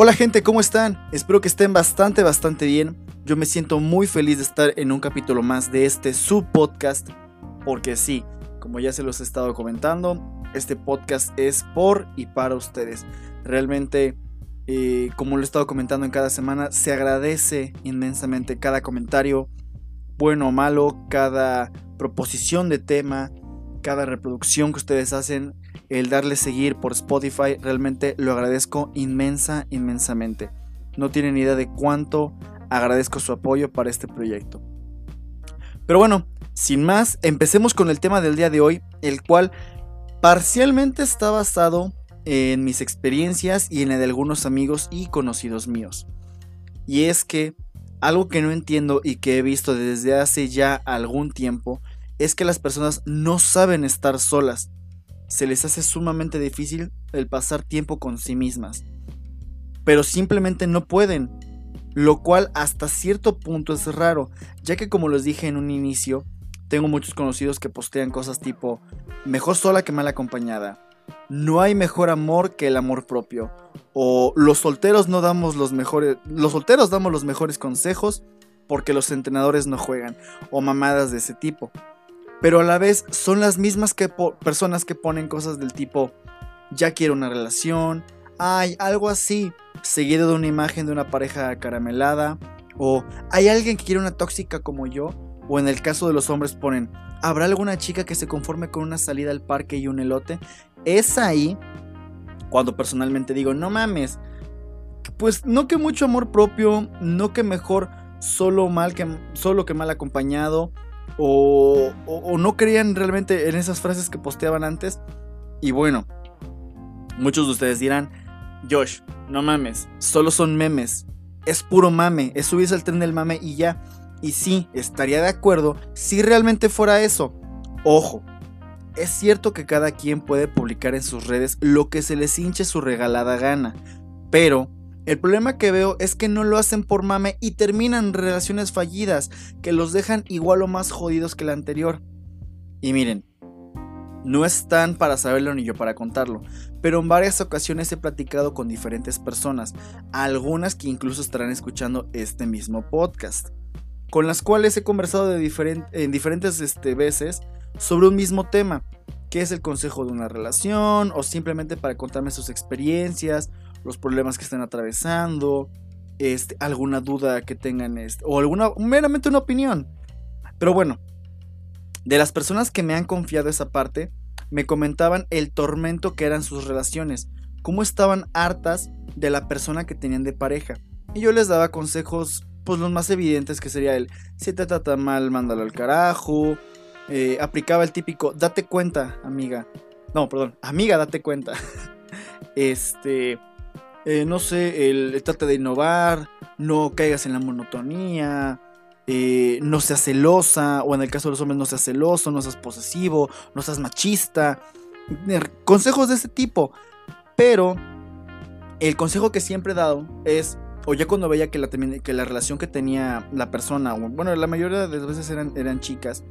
Hola gente, ¿cómo están? Espero que estén bastante, bastante bien. Yo me siento muy feliz de estar en un capítulo más de este subpodcast, porque sí, como ya se los he estado comentando, este podcast es por y para ustedes. Realmente, eh, como lo he estado comentando en cada semana, se agradece inmensamente cada comentario, bueno o malo, cada proposición de tema, cada reproducción que ustedes hacen el darle seguir por Spotify, realmente lo agradezco inmensa, inmensamente. No tienen idea de cuánto agradezco su apoyo para este proyecto. Pero bueno, sin más, empecemos con el tema del día de hoy, el cual parcialmente está basado en mis experiencias y en la de algunos amigos y conocidos míos. Y es que algo que no entiendo y que he visto desde hace ya algún tiempo es que las personas no saben estar solas se les hace sumamente difícil el pasar tiempo con sí mismas. Pero simplemente no pueden, lo cual hasta cierto punto es raro, ya que como les dije en un inicio, tengo muchos conocidos que postean cosas tipo, mejor sola que mal acompañada, no hay mejor amor que el amor propio, o los solteros no damos los mejores, los solteros damos los mejores consejos porque los entrenadores no juegan, o mamadas de ese tipo pero a la vez son las mismas que personas que ponen cosas del tipo, ya quiero una relación, hay algo así, seguido de una imagen de una pareja caramelada, o hay alguien que quiere una tóxica como yo, o en el caso de los hombres ponen, ¿habrá alguna chica que se conforme con una salida al parque y un elote? Es ahí cuando personalmente digo, no mames, pues no que mucho amor propio, no que mejor solo mal que solo que mal acompañado, o, no creían realmente en esas frases que posteaban antes. Y bueno, muchos de ustedes dirán, Josh, no mames, solo son memes. Es puro mame, es subirse al tren del mame y ya. Y sí, estaría de acuerdo si realmente fuera eso. Ojo, es cierto que cada quien puede publicar en sus redes lo que se les hinche su regalada gana, pero el problema que veo es que no lo hacen por mame y terminan relaciones fallidas que los dejan igual o más jodidos que la anterior. Y miren, no están para saberlo ni yo para contarlo, pero en varias ocasiones he platicado con diferentes personas, algunas que incluso estarán escuchando este mismo podcast, con las cuales he conversado en diferentes este, veces sobre un mismo tema, que es el consejo de una relación o simplemente para contarme sus experiencias los problemas que estén atravesando, este, alguna duda que tengan, este, o alguna, meramente una opinión. Pero bueno, de las personas que me han confiado esa parte, me comentaban el tormento que eran sus relaciones, cómo estaban hartas de la persona que tenían de pareja. Y yo les daba consejos, pues los más evidentes que sería el, si te trata mal, mándalo al carajo. Eh, aplicaba el típico, date cuenta, amiga. No, perdón, amiga, date cuenta. este, eh, no sé, el, trata de innovar, no caigas en la monotonía, eh, no seas celosa, o en el caso de los hombres no seas celoso, no seas posesivo, no seas machista, eh, consejos de ese tipo. Pero el consejo que siempre he dado es, o ya cuando veía que la, que la relación que tenía la persona, bueno, la mayoría de las veces eran, eran chicas,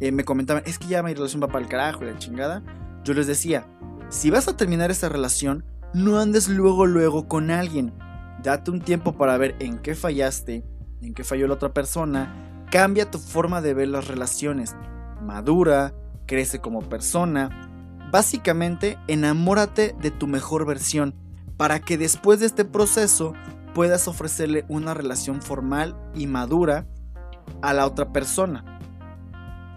me comentaban, es que ya mi relación va para el carajo, la chingada. Yo les decía, si vas a terminar esa relación, no andes luego luego con alguien. Date un tiempo para ver en qué fallaste, en qué falló la otra persona. Cambia tu forma de ver las relaciones. Madura, crece como persona. Básicamente, enamórate de tu mejor versión para que después de este proceso puedas ofrecerle una relación formal y madura a la otra persona.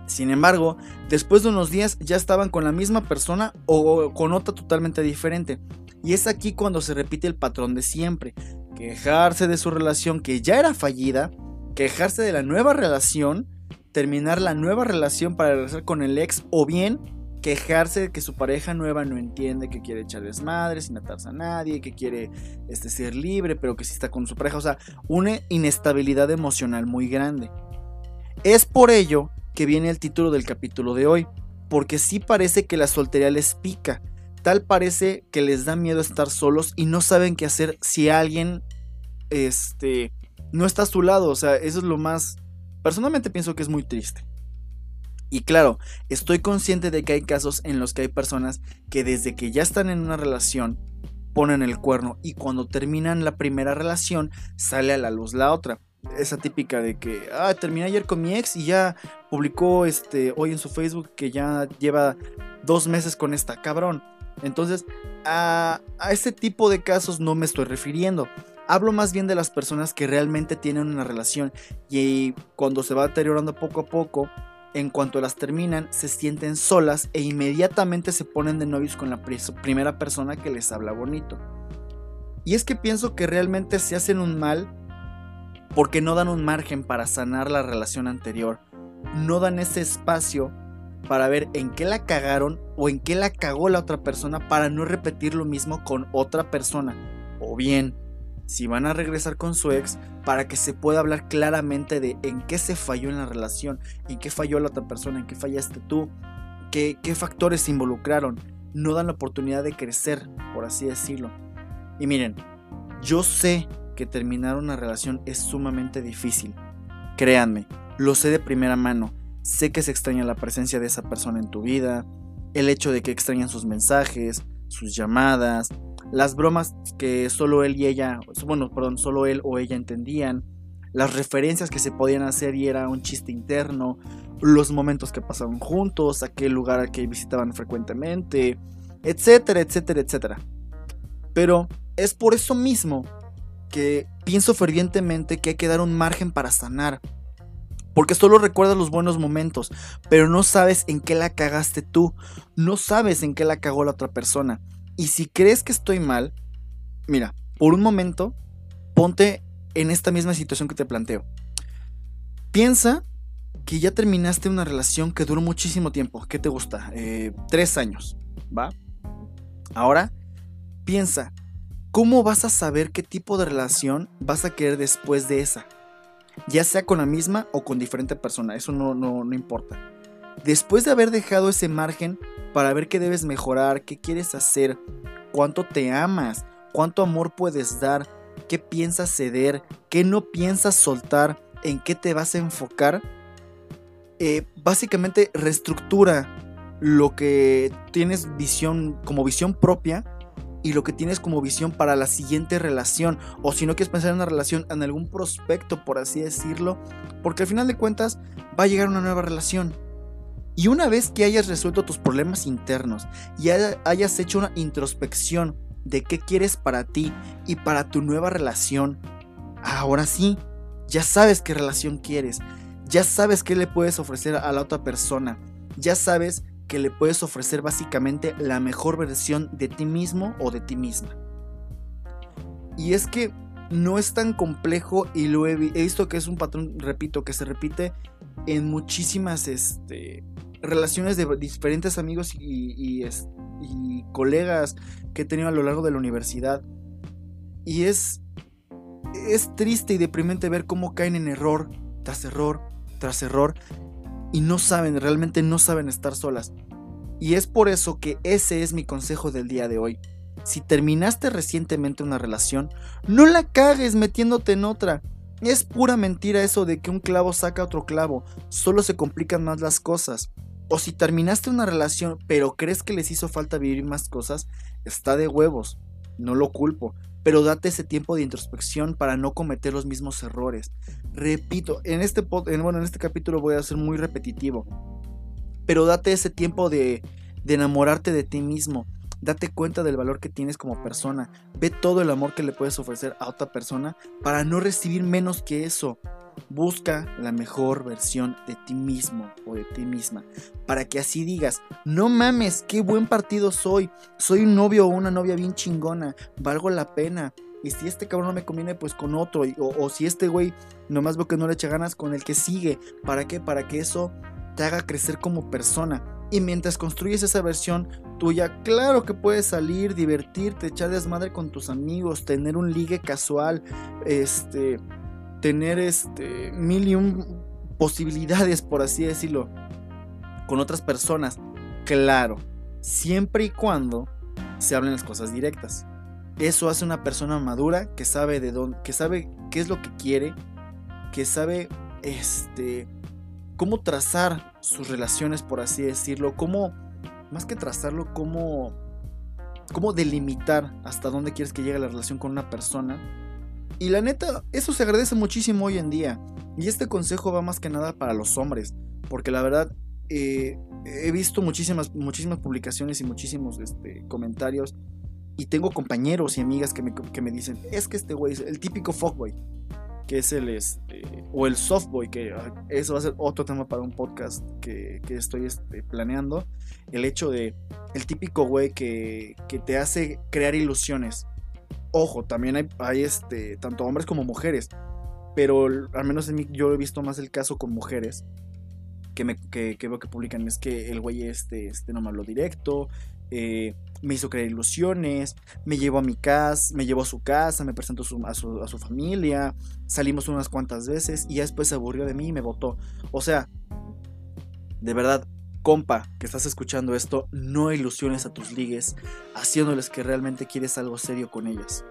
Sin embargo, después de unos días ya estaban con la misma persona o con otra totalmente diferente. Y es aquí cuando se repite el patrón de siempre. Quejarse de su relación que ya era fallida, quejarse de la nueva relación, terminar la nueva relación para regresar con el ex o bien quejarse de que su pareja nueva no entiende que quiere echar desmadre sin atarse a nadie, que quiere este, ser libre, pero que sí está con su pareja. O sea, una inestabilidad emocional muy grande. Es por ello que viene el título del capítulo de hoy, porque sí parece que la soltería les pica tal parece que les da miedo estar solos y no saben qué hacer si alguien este no está a su lado, o sea, eso es lo más personalmente pienso que es muy triste. Y claro, estoy consciente de que hay casos en los que hay personas que desde que ya están en una relación ponen el cuerno y cuando terminan la primera relación sale a la luz la otra. Esa típica de que, ah, terminé ayer con mi ex y ya publicó este, hoy en su Facebook que ya lleva dos meses con esta cabrón. Entonces, a, a ese tipo de casos no me estoy refiriendo. Hablo más bien de las personas que realmente tienen una relación y cuando se va deteriorando poco a poco, en cuanto las terminan, se sienten solas e inmediatamente se ponen de novios con la primera persona que les habla bonito. Y es que pienso que realmente se hacen un mal porque no dan un margen para sanar la relación anterior. No dan ese espacio para ver en qué la cagaron o en qué la cagó la otra persona para no repetir lo mismo con otra persona. O bien, si van a regresar con su ex, para que se pueda hablar claramente de en qué se falló en la relación, en qué falló la otra persona, en qué fallaste tú, qué, qué factores se involucraron. No dan la oportunidad de crecer, por así decirlo. Y miren, yo sé que terminar una relación es sumamente difícil. Créanme, lo sé de primera mano. Sé que se extraña la presencia de esa persona en tu vida, el hecho de que extrañan sus mensajes, sus llamadas, las bromas que solo él y ella, bueno, perdón, solo él o ella entendían, las referencias que se podían hacer y era un chiste interno, los momentos que pasaban juntos, aquel lugar al que visitaban frecuentemente, etcétera, etcétera, etcétera. Pero es por eso mismo que pienso fervientemente que hay que dar un margen para sanar. Porque solo recuerdas los buenos momentos, pero no sabes en qué la cagaste tú, no sabes en qué la cagó la otra persona. Y si crees que estoy mal, mira, por un momento, ponte en esta misma situación que te planteo. Piensa que ya terminaste una relación que duró muchísimo tiempo. ¿Qué te gusta? Eh, tres años, ¿va? Ahora, piensa, ¿cómo vas a saber qué tipo de relación vas a querer después de esa? Ya sea con la misma o con diferente persona, eso no, no, no importa. Después de haber dejado ese margen para ver qué debes mejorar, qué quieres hacer, cuánto te amas, cuánto amor puedes dar, qué piensas ceder, qué no piensas soltar, en qué te vas a enfocar, eh, básicamente reestructura lo que tienes visión como visión propia y lo que tienes como visión para la siguiente relación o si no quieres pensar en una relación en algún prospecto por así decirlo porque al final de cuentas va a llegar una nueva relación. Y una vez que hayas resuelto tus problemas internos y hayas hecho una introspección de qué quieres para ti y para tu nueva relación, ahora sí, ya sabes qué relación quieres, ya sabes qué le puedes ofrecer a la otra persona, ya sabes que le puedes ofrecer básicamente la mejor versión de ti mismo o de ti misma. Y es que no es tan complejo y lo he, visto que es un patrón, repito, que se repite en muchísimas este, relaciones de diferentes amigos y, colegas que he tenido a lo largo de la universidad. Y es, es triste y deprimente ver cómo caen en error tras error tras error y no saben, realmente no saben estar solas. Y es por eso que ese es mi consejo del día de hoy. Si terminaste recientemente una relación, no la cagues metiéndote en otra. Es pura mentira eso de que un clavo saca otro clavo, solo se complican más las cosas. O si terminaste una relación pero crees que les hizo falta vivir más cosas, está de huevos, no lo culpo, pero date ese tiempo de introspección para no cometer los mismos errores. Repito, en este, bueno, en este capítulo voy a ser muy repetitivo, pero date ese tiempo de, de enamorarte de ti mismo. Date cuenta del valor que tienes como persona. Ve todo el amor que le puedes ofrecer a otra persona para no recibir menos que eso. Busca la mejor versión de ti mismo o de ti misma. Para que así digas, no mames, qué buen partido soy. Soy un novio o una novia bien chingona. Valgo la pena. Y si este cabrón no me conviene, pues con otro. O, o si este güey nomás veo que no le echa ganas con el que sigue. ¿Para qué? Para que eso te haga crecer como persona. Y mientras construyes esa versión tuya, claro que puedes salir, divertirte, echar desmadre con tus amigos, tener un ligue casual, este, tener este, mil y un posibilidades, por así decirlo, con otras personas. Claro, siempre y cuando se hablen las cosas directas. Eso hace una persona madura que sabe de dónde, que sabe qué es lo que quiere, que sabe este cómo trazar sus relaciones, por así decirlo, cómo más que trazarlo, cómo cómo delimitar hasta dónde quieres que llegue la relación con una persona. Y la neta, eso se agradece muchísimo hoy en día. Y este consejo va más que nada para los hombres, porque la verdad eh, he visto muchísimas, muchísimas publicaciones y muchísimos este, comentarios. Y tengo compañeros y amigas que me, que me dicen, es que este güey es el típico fuckboy que es el este, o el softboy, que ah, eso va a ser otro tema para un podcast que, estoy este, planeando. El hecho de el típico güey que, que, te hace crear ilusiones. Ojo, también hay, hay, este, tanto hombres como mujeres, pero al menos en mí yo he visto más el caso con mujeres. Que, me, que, veo que publican es que el güey este, este no me habló directo, eh, me hizo creer ilusiones, me llevó a mi casa, me llevó a su casa, me presentó a, su, familia, salimos unas cuantas veces y ya después se aburrió de mí y me votó. O sea, de verdad, compa, que estás escuchando esto, no ilusiones a tus ligues, haciéndoles que realmente quieres algo serio con ellas.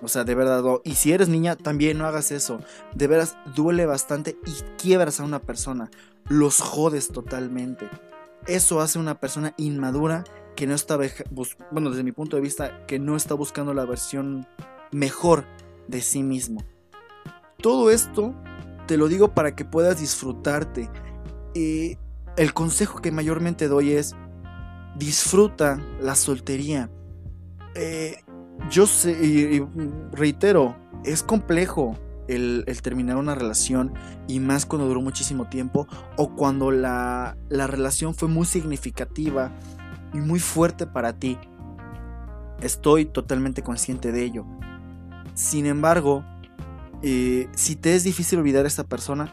O sea, de verdad, y si eres niña, también no hagas eso. De veras, duele bastante y quiebras a una persona. Los jodes totalmente. Eso hace una persona inmadura que no está, bueno, desde mi punto de vista, que no está buscando la versión mejor de sí mismo. Todo esto te lo digo para que puedas disfrutarte. y el consejo que mayormente doy es disfruta la soltería. Eh, yo sé, y, reitero, es complejo el, terminar una relación y más cuando duró muchísimo tiempo o cuando la, la relación fue muy significativa y muy fuerte para ti. Estoy totalmente consciente de ello. Sin embargo, eh, si te es difícil olvidar a esta persona,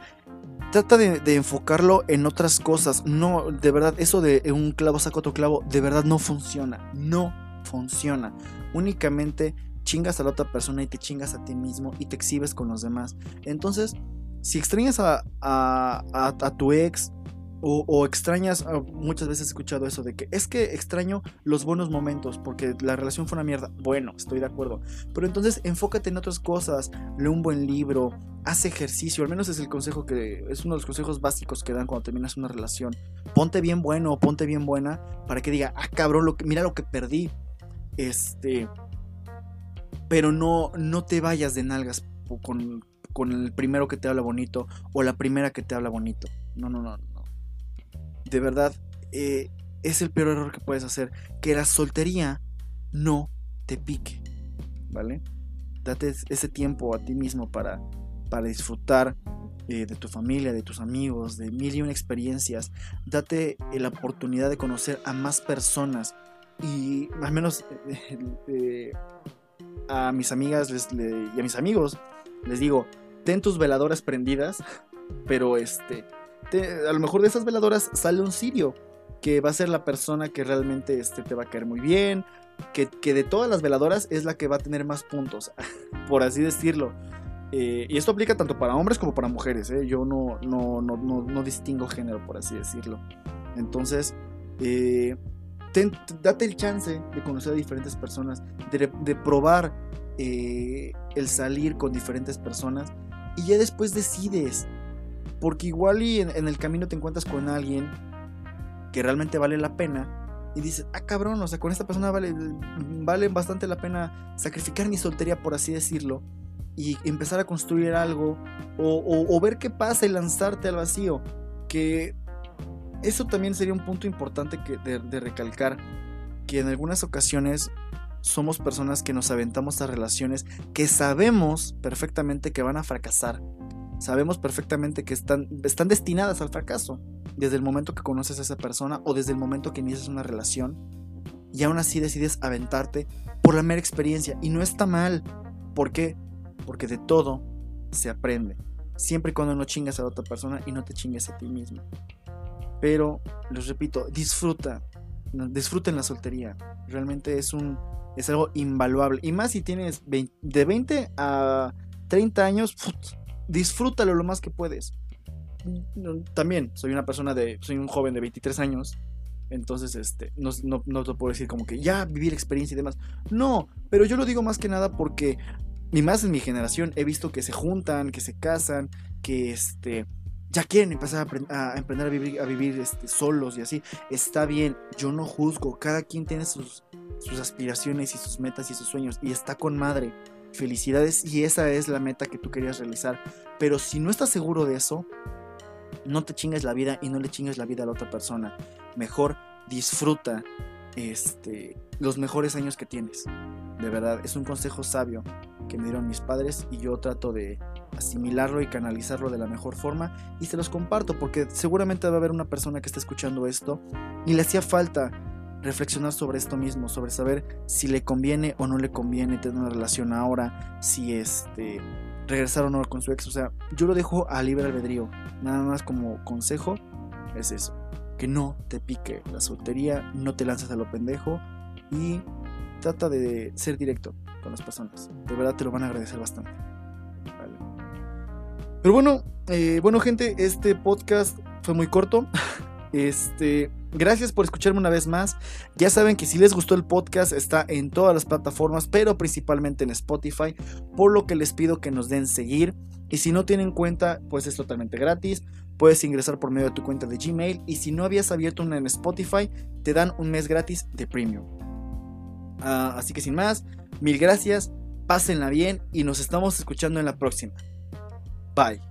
trata de, enfocarlo en otras cosas. No, de verdad, eso de un clavo saca otro clavo, de verdad no funciona. No funciona. Únicamente chingas a la otra persona y te chingas a ti mismo y te exhibes con los demás. Entonces, si extrañas a, a, a tu ex, o, extrañas, ah, muchas veces he escuchado eso de que es que extraño los buenos momentos porque la relación fue una mierda. Bueno, estoy de acuerdo. Pero entonces enfócate en otras cosas, lee un buen libro, haz ejercicio, al menos es el consejo que es uno de los consejos básicos que dan cuando terminas una relación. Ponte bien bueno o ponte bien buena para que diga, ah cabrón, lo que, mira lo que perdí. Este, pero no, no te vayas de nalgas con, con el primero que te habla bonito o la primera que te habla bonito. No, no, no de verdad, eh, es el peor error que puedes hacer. Que la soltería no te pique, ¿vale? Date ese tiempo a ti mismo para, para disfrutar eh, de tu familia, de tus amigos, de mil y una experiencias. Date la oportunidad de conocer a más personas. Y al menos eh, a mis amigas y a mis amigos les digo, ten tus veladoras prendidas, pero este a lo mejor de esas veladoras sale un sirio, que va a ser la persona que realmente este, te va a caer muy bien, que, de todas las veladoras es la que va a tener más puntos, por así decirlo. Eh, y esto aplica tanto para hombres como para mujeres, ¿eh? yo no, no, no, no, distingo género, por así decirlo. Entonces, eh, date el chance de conocer a diferentes personas, de, probar el salir con diferentes personas y ya después decides porque igual y en, el camino te encuentras con alguien que realmente vale la pena y dices, ah cabrón, o sea, con esta persona vale, vale bastante la pena sacrificar mi soltería, por así decirlo, y empezar a construir algo o, ver qué pasa y lanzarte al vacío. Que eso también sería un punto importante que de, recalcar, que en algunas ocasiones somos personas que nos aventamos a relaciones que sabemos perfectamente que van a fracasar sabemos perfectamente que están, están destinadas al fracaso desde el momento que conoces a esa persona o desde el momento que inicias una relación y aún así decides aventarte por la mera experiencia y no está mal. ¿Por qué? Porque de todo se aprende. Siempre y cuando no chingas a la otra persona y no te chingues a ti mismo. Pero, les repito, disfruta. Disfruten la soltería. Realmente es un es algo invaluable. Y más si tienes de 20 a 30 años, disfrútalo lo más que puedes. También soy una persona de, soy un joven de 23 años, entonces este, no, no, te puedo decir como que ya vivir experiencia y demás. No, pero yo lo digo más que nada porque, ni más en mi generación, he visto que se juntan, que se casan, que este, ya quieren empezar a, emprender a vivir, a vivir este, solos y así. Está bien, yo no juzgo, cada quien tiene sus, sus aspiraciones y sus metas y sus sueños y está con madre. Felicidades y esa es la meta que tú querías realizar. Pero si no estás seguro de eso, no te chingues la vida y no le chingues la vida a la otra persona. Mejor disfruta este, los mejores años que tienes. De verdad, es un consejo sabio que me dieron mis padres y yo trato de asimilarlo y canalizarlo de la mejor forma y se los comparto porque seguramente va a haber una persona que esté escuchando esto y le hacía falta reflexionar sobre esto mismo, sobre saber si le conviene o no le conviene tener una relación ahora, si este regresar o no con su ex, o sea, yo lo dejo a libre albedrío, nada más como consejo es eso, que no te pique la soltería, no te lanzas a lo pendejo y trata de ser directo con las personas, de verdad te lo van a agradecer bastante. Pero bueno, eh, bueno gente, este podcast fue muy corto. Este, Gracias por escucharme una vez más. Ya saben que si les gustó el podcast está en todas las plataformas, pero principalmente en Spotify, por lo que les pido que nos den seguir. Y si no tienen cuenta, pues es totalmente gratis. Puedes ingresar por medio de tu cuenta de Gmail y si no habías abierto una en Spotify, te dan un mes gratis de premium. Ah, así que sin más, mil gracias, pásenla bien y nos estamos escuchando en la próxima. Bye.